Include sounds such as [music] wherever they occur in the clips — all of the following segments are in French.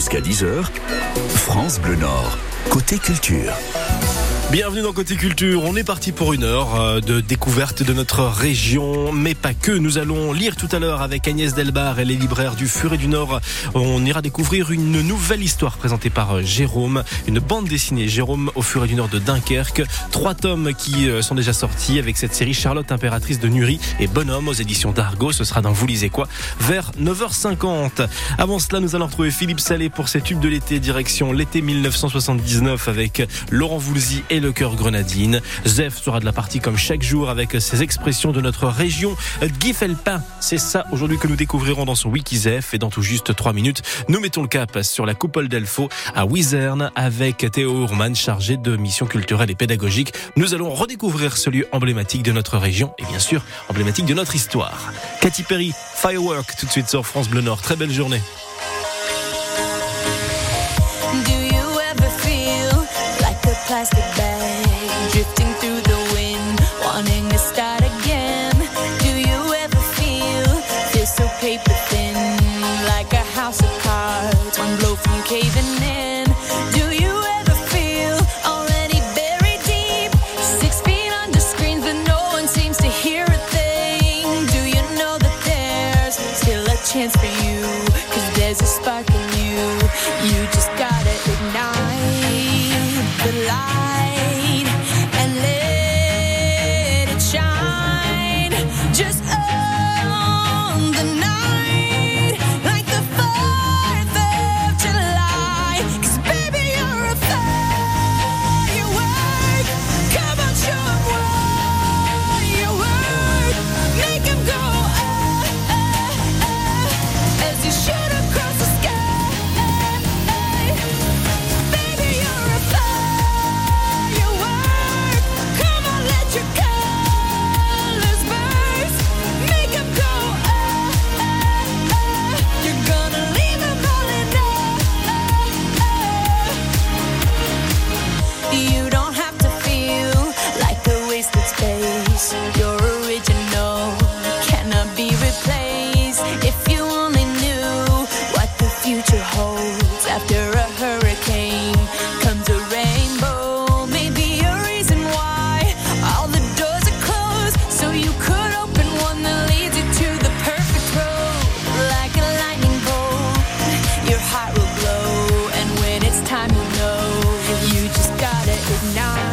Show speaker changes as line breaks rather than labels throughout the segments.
Jusqu'à 10h, France Bleu Nord, côté culture.
Bienvenue dans Côté Culture. On est parti pour une heure euh, de découverte de notre région, mais pas que. Nous allons lire tout à l'heure avec Agnès Delbar et les libraires du Furet du Nord. On ira découvrir une nouvelle histoire présentée par euh, Jérôme, une bande dessinée Jérôme au Furet du Nord de Dunkerque. Trois tomes qui euh, sont déjà sortis avec cette série Charlotte impératrice de Nury et Bonhomme aux éditions d'Argo. Ce sera dans Vous lisez quoi? Vers 9h50. Avant cela, nous allons retrouver Philippe Salé pour ses tubes de l'été direction l'été 1979 avec Laurent Voulzy et le cœur grenadine. Zef sera de la partie comme chaque jour avec ses expressions de notre région. Guy Felpin, c'est ça aujourd'hui que nous découvrirons dans son Wiki Zef et dans tout juste trois minutes, nous mettons le cap sur la coupole d'Elfo à Wizerne avec Théo Urman chargé de missions culturelles et pédagogiques. Nous allons redécouvrir ce lieu emblématique de notre région et bien sûr emblématique de notre histoire. Katy Perry, Firework tout de suite sur France Bleu Nord. Très belle journée.
Plastic caving time, you know. You just gotta ignite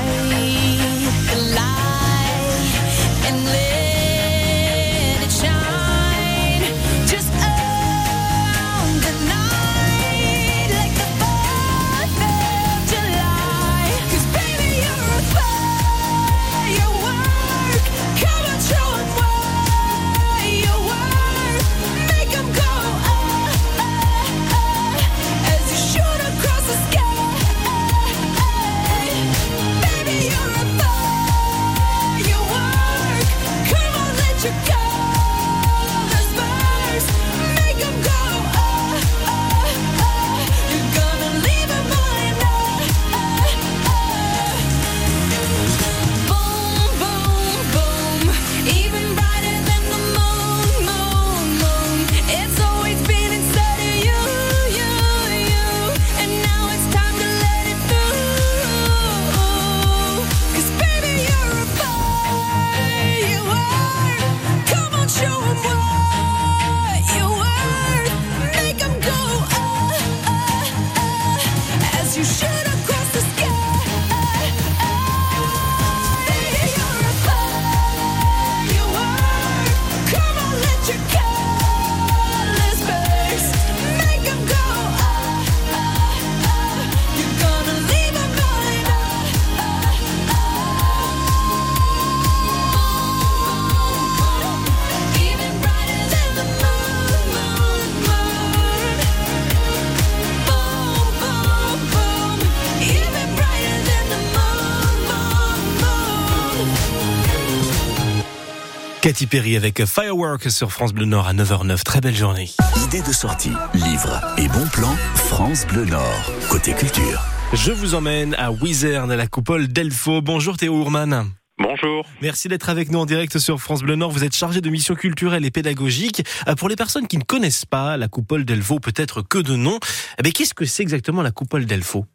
Katy Perry avec Firework sur France Bleu Nord à 9h09. Très belle journée.
Idée de sortie, livre et bon plan, France Bleu Nord, côté culture.
Je vous emmène à Wizerne, à la coupole d'Elfo. Bonjour Théo Ourman.
Bonjour.
Merci d'être avec nous en direct sur France Bleu Nord. Vous êtes chargé de missions culturelles et pédagogiques. Euh, Pour les personnes qui ne connaissent pas la coupole d'Elfaux, peut-être que de nom, eh bien, qu'est-ce que c'est exactement la coupole d'Elfaux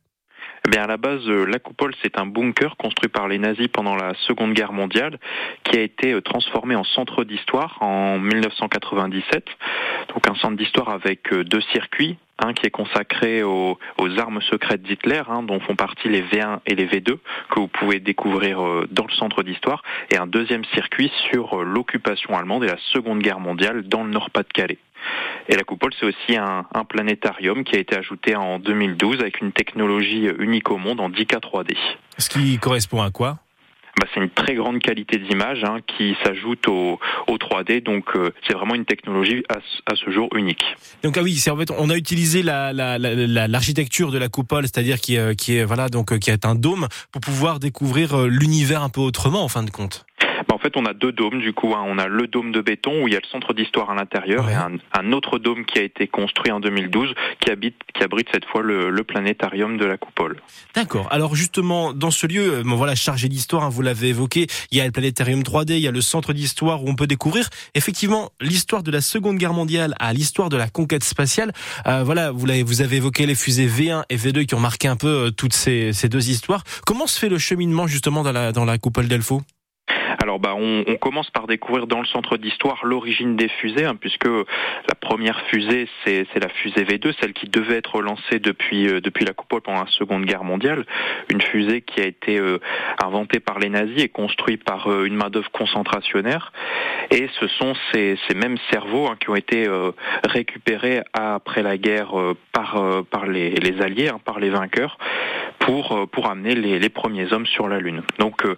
Eh bien, à la base, euh, la coupole, c'est un bunker construit par les nazis pendant la Seconde Guerre mondiale, qui a été euh, transformé en centre d'histoire en 1997. Donc, un centre d'histoire avec euh, deux circuits. Un qui est consacré aux, armes secrètes d'Hitler, hein, dont font partie les V1 et les V2, que vous pouvez découvrir euh, dans le centre d'histoire, et un deuxième circuit sur euh, l'occupation allemande et la Seconde Guerre mondiale dans le Nord-Pas-de-Calais. Et la coupole, c'est aussi un, un planétarium qui a été ajouté en 2012 avec une technologie unique au monde en 10K 3D.
Ce qui correspond à quoi?
Bah, c'est une très grande qualité d'image hein, qui s'ajoute au, au 3D, donc euh, c'est vraiment une technologie à, ce- à ce jour unique.
Donc ah oui, c'est en fait on a utilisé la la- la- l'architecture de la coupole, c'est-à-dire qui est, qui est voilà donc euh, qui est un dôme pour pouvoir découvrir euh, l'univers un peu autrement en fin de compte.
En fait, on a deux dômes du coup. hein. On a le dôme de béton où il y a le centre d'histoire à l'intérieur
Ouais.
et un, un autre dôme qui a été construit en 2012 qui, habite, qui abrite cette fois le, le planétarium de la coupole.
D'accord. Alors justement, dans ce lieu, euh, bon, voilà, chargé d'histoire, hein, vous l'avez évoqué, il y a le planétarium 3D, il y a le centre d'histoire où on peut découvrir effectivement l'histoire de la Seconde Guerre mondiale à l'histoire de la conquête spatiale. Euh, voilà, vous, avez évoqué les fusées V1 et V2 qui ont marqué un peu euh, toutes ces, ces deux histoires. Comment se fait le cheminement justement dans la, dans la coupole
Alors bah on, commence par découvrir dans le centre d'histoire l'origine des fusées, hein, puisque la première fusée c'est la fusée V2, celle qui devait être lancée depuis euh, depuis la coupole pendant la Seconde Guerre mondiale, une fusée qui a été euh, inventée par les nazis et construite par euh, une main d'œuvre concentrationnaire. Et ce sont ces, mêmes cerveaux hein, qui ont été récupérés après la guerre par les alliés, hein, par les vainqueurs, pour euh, pour amener les, les premiers hommes sur la Lune. Donc euh,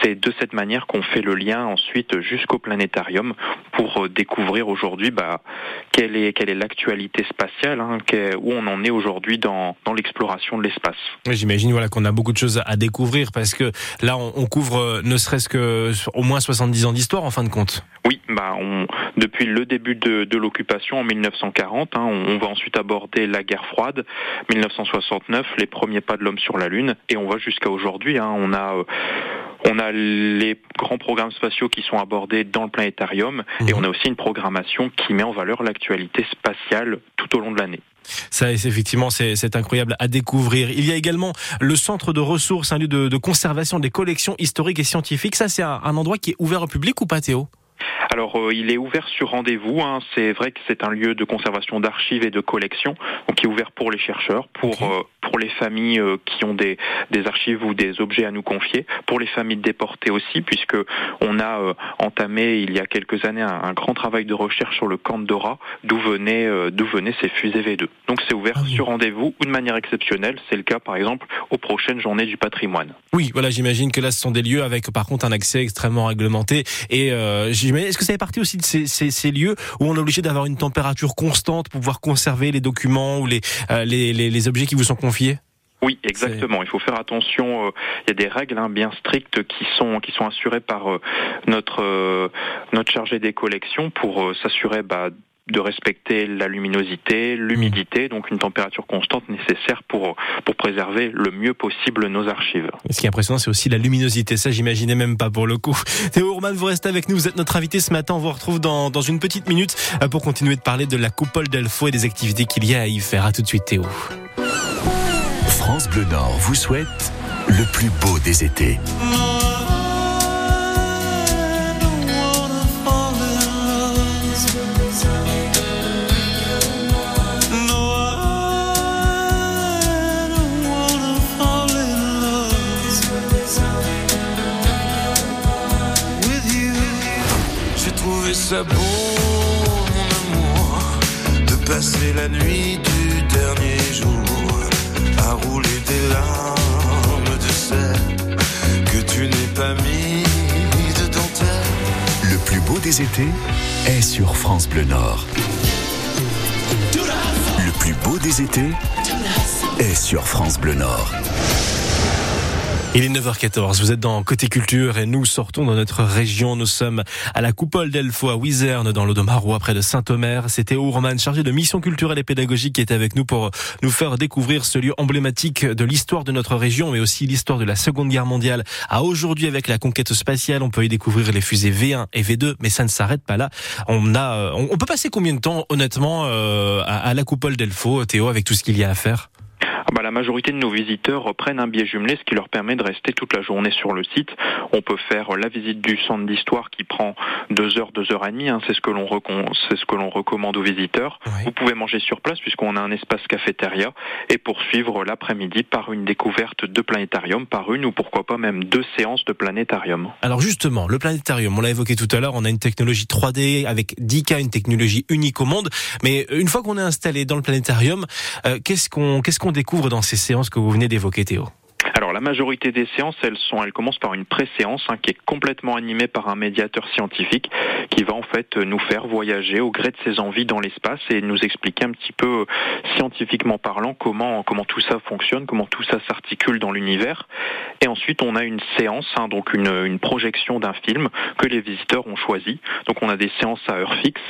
c'est de cette manière qu'on fait le lien ensuite jusqu'au planétarium pour euh, découvrir aujourd'hui bah, quelle est quelle est l'actualité spatiale, hein, où on en est aujourd'hui dans, dans l'exploration de l'espace.
J'imagine voilà qu'on a beaucoup de choses à découvrir parce que là on, on couvre ne serait-ce que au moins 70 ans d'histoire en fin de compte.
Oui, bah on, depuis le début de, de l'occupation en 1940, hein, on, on va ensuite aborder la guerre froide, 1969, les premiers pas de l'homme sur la Lune, et on va jusqu'à aujourd'hui. hein, on a euh, on a les grands programmes spatiaux qui sont abordés dans le planétarium, et
Mhm.
on a aussi une programmation qui met en valeur l'actualité spatiale tout au long de l'année.
Ça, c'est- effectivement, c'est c'est incroyable à découvrir. Il y a également le centre de ressources, un lieu de, de conservation des collections historiques et scientifiques. Ça, c'est un, un endroit qui est ouvert au public ou pas, Théo?
Alors, euh, il est ouvert sur rendez-vous. hein. C'est vrai que c'est un lieu de conservation d'archives et de collections, donc qui est ouvert pour les chercheurs, pour euh, pour les familles euh, qui ont des des archives ou des objets à nous confier, pour les familles déportées aussi, puisque on a entamé il y a quelques années un, un grand travail de recherche sur le camp de Dora, d'où venaient d'où venaient ces fusées V2. Donc, c'est ouvert
Ah oui.
sur rendez-vous ou de manière exceptionnelle. C'est le cas, par exemple, aux prochaines journées du patrimoine.
Oui, voilà, j'imagine que là, ce sont des lieux avec, par contre, un accès extrêmement réglementé. Et j'imagine- est-ce que ça fait partie aussi de ces, ces, ces lieux où on est obligé d'avoir une température constante pour pouvoir conserver les documents ou les, euh, les, les, les objets qui vous sont confiés?
Oui, exactement. Il faut faire attention. euh, Il y a des règles hein, bien strictes qui sont qui sont assurées par euh, notre notre chargé des collections pour s'assurer bah, de respecter la luminosité, l'humidité, donc une température constante nécessaire pour pour préserver le mieux possible nos archives.
Et Ce qui est impressionnant, c'est aussi la luminosité. Ça, j'imaginais même pas pour le coup. [laughs] Théo Ourman, vous restez avec nous. Vous êtes notre invité ce matin. On vous retrouve dans, dans une petite minute euh, pour continuer de parler de la coupole d'Elfo et des activités qu'il y a à y faire. À tout de suite, Théo.
France Bleu Nord vous souhaite le plus beau des étés.
Ça beau, mon amour, de passer la nuit du dernier jour à rouler des larmes de sel que tu n'es pas mis de dentelle.
Le plus beau des étés est sur France Bleu Nord. Le plus beau des étés est sur France Bleu Nord.
Il est 9h14, vous êtes dans Côté Culture et nous sortons dans notre région. Nous sommes à la Coupole d'Elfo à Wizerne dans l'Odomarois près de Saint-Omer. C'était Ourman chargé de mission culturelle et pédagogique qui est avec nous pour nous faire découvrir ce lieu emblématique de l'histoire de notre région mais aussi l'histoire de la Seconde Guerre mondiale. À aujourd'hui avec la conquête spatiale, on peut y découvrir les fusées V1 et V2 mais ça ne s'arrête pas là. On a on peut passer combien de temps honnêtement euh, à la Coupole d'Elfo Théo avec tout ce qu'il y a à faire?
Ah bah, la majorité de nos visiteurs prennent un billet jumelé, ce qui leur permet de rester toute la journée sur le site. On peut faire la visite du centre d'histoire qui prend deux heures, deux heures et demie. Hein. c'est ce que l'on c'est ce que l'on recommande aux visiteurs. Vous pouvez manger sur place puisqu'on a un espace cafétéria et poursuivre l'après-midi par une découverte de planétarium, par une ou pourquoi pas même deux séances de planétarium.
Alors justement, le planétarium, on l'a évoqué tout à l'heure, on a une technologie 3D avec 10K, une technologie unique au monde. Mais une fois qu'on est installé dans le planétarium, euh, qu'est-ce qu'on qu'est-ce qu'on découvre dans ces séances que vous venez d'évoquer, Théo
la majorité des séances, elles sont, elles commencent par une pré-séance hein, qui est complètement animée par un médiateur scientifique qui va en fait nous faire voyager au gré de ses envies dans l'espace et nous expliquer un petit peu scientifiquement parlant comment comment tout ça fonctionne, comment tout ça s'articule dans l'univers. Et ensuite on a une séance, hein, donc une, une projection d'un film que les visiteurs ont choisi. Donc on a des séances à heure fixe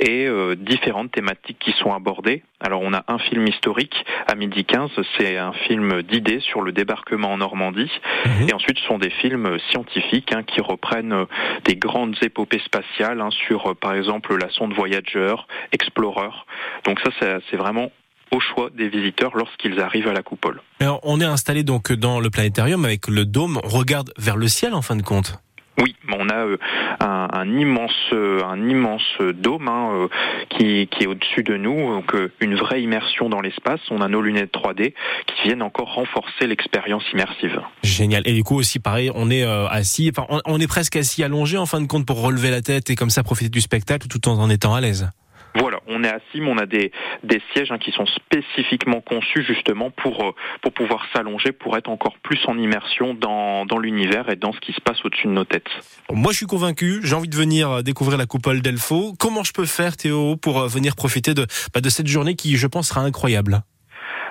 et euh, différentes thématiques qui sont abordées. Alors on a un film historique à midi 15, c'est un film d'idées sur le débarquement en Normandie. Mhm. Et ensuite ce sont des films scientifiques hein, qui reprennent euh, des grandes épopées spatiales hein, sur euh, par exemple la sonde Voyager, Explorer. Donc ça c'est vraiment au choix des visiteurs lorsqu'ils arrivent à la coupole.
Alors, on est installé donc dans le planétarium avec le dôme, on regarde vers le ciel en fin de compte.
Oui, on a euh, un, immense, euh, un immense dôme hein, euh, qui, est au-dessus de nous, donc une vraie immersion dans l'espace. On a nos lunettes 3D qui viennent encore renforcer l'expérience immersive.
Génial. Et du coup aussi, pareil, on est assis, enfin, on, est presque assis allongé en fin de compte pour relever la tête et comme ça profiter du spectacle tout en étant à l'aise.
Voilà, on est assis, mais on a des, des sièges hein, qui sont spécifiquement conçus justement pour, euh, pour pouvoir s'allonger, pour être encore plus en immersion dans, dans l'univers et dans ce qui se passe au-dessus de nos têtes.
Moi, je suis convaincu, j'ai envie de venir euh, découvrir la coupole d'Elfo. Comment je peux faire, Théo, pour euh, venir profiter de, bah, de cette journée qui, je pense, sera incroyable?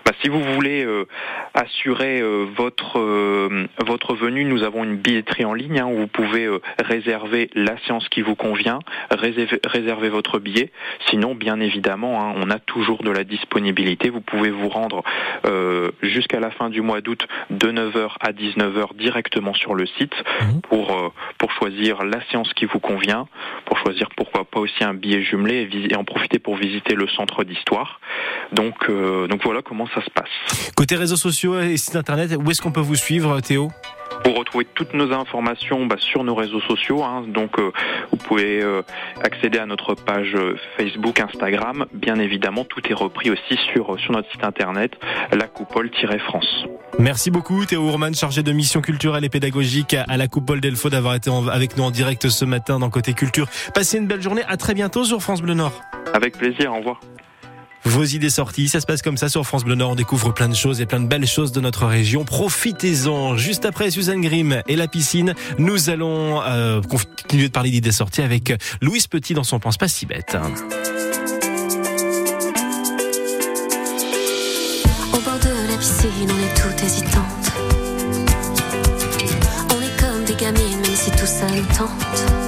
Bah, si vous voulez euh, assurer euh, votre euh, votre venue, nous avons une billetterie en ligne hein, où vous pouvez réserver la séance qui vous convient, réserver, réserver votre billet. Sinon, bien évidemment, hein, on a toujours de la disponibilité. Vous pouvez vous rendre jusqu'à la fin du mois d'août de 9h à 19h directement sur le site mhm. pour pour choisir la séance qui vous convient, pour choisir pourquoi pas aussi un billet jumelé et, et en profiter pour visiter le centre d'histoire. Donc donc voilà comment ça se passe.
Côté réseaux sociaux et site internet, où est-ce qu'on peut vous suivre, Théo?
Pour retrouver toutes nos informations bah, sur nos réseaux sociaux. Hein. donc euh, vous pouvez euh, accéder à notre page euh, Facebook, Instagram. Bien évidemment, tout est repris aussi sur, sur notre site internet, la coupole-france.
Merci beaucoup Théo Ourman, chargé de mission culturelle et pédagogique à la Coupole d'Elfo, d'avoir été avec nous en direct ce matin dans Côté Culture. Passez une belle journée, à très bientôt sur France Bleu Nord.
Avec plaisir, au revoir
vos idées sorties. Ça se passe comme ça sur France Bleu Nord. On découvre plein de choses et plein de belles choses de notre région. Profitez-en. Juste après Suzanne Grimm et la piscine, nous allons euh, continuer de parler d'idées sorties avec Louise Petit dans son Pense pas si bête.
La piscine, on est. On est comme des gamines, même si tout ça tente.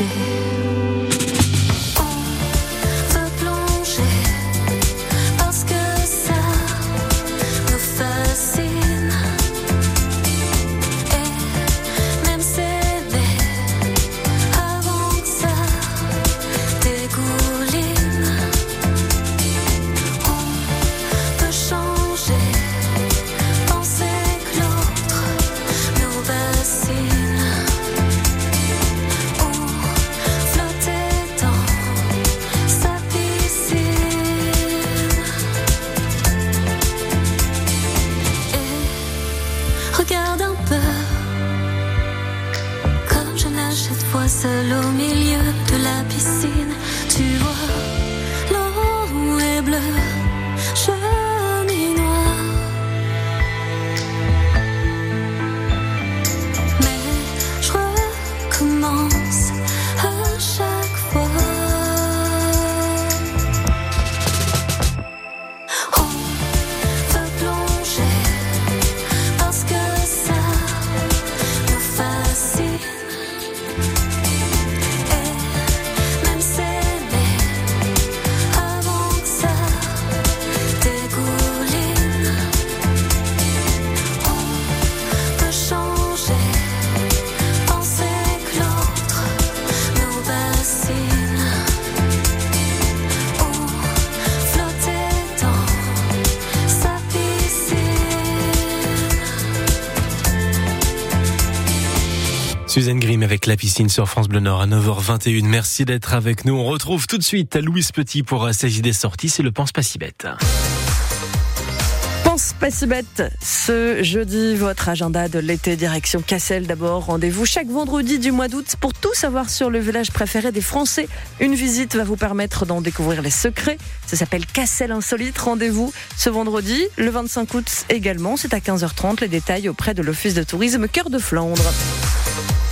À
Suzanne Grimm avec la piscine sur France Bleu Nord à 9h21. Merci d'être avec nous. On retrouve tout de suite Louise Petit pour euh, ses idées sorties. C'est le Pense pas si bête.
Pense pas si bête. Ce jeudi, votre agenda de l'été direction Cassel d'abord. Rendez-vous chaque vendredi du mois d'août pour tout savoir sur le village préféré des Français. Une visite va vous permettre d'en découvrir les secrets. Ça s'appelle Cassel Insolite. Rendez-vous ce vendredi, le 25 août également. C'est à 15h30. Les détails auprès de l'Office de tourisme Cœur de Flandre.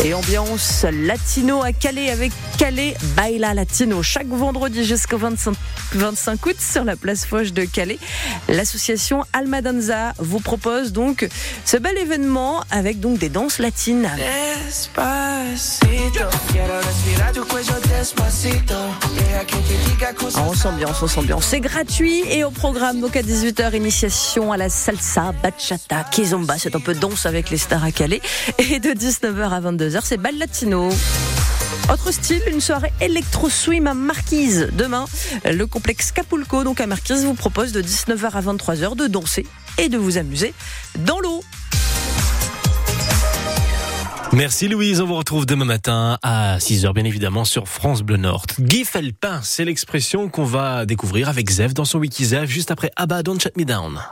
Et ambiance latino à Calais avec Calais Baila Latino chaque vendredi jusqu'au 25, 25 août sur la place Foch de Calais. L'association Almadanza vous propose donc ce bel événement avec donc des danses latines. On s'ambiance, on s'ambiance. C'est gratuit et au programme donc à 18h initiation à la salsa, bachata, kizomba, c'est un peu danse avec les stars à Calais et de 19h à 22h c'est latino. Autre style, une soirée électro-swim à Marquise. Demain, le complexe Capulco, donc à Marquise, vous propose de 19h à 23h de danser et de vous amuser dans l'eau.
Merci Louise, on vous retrouve demain matin à 6h bien évidemment sur France Bleu Nord. Guy Felpin, c'est l'expression qu'on va découvrir avec Zev dans son Wiki Zev juste après Abba Don't Shut Me Down.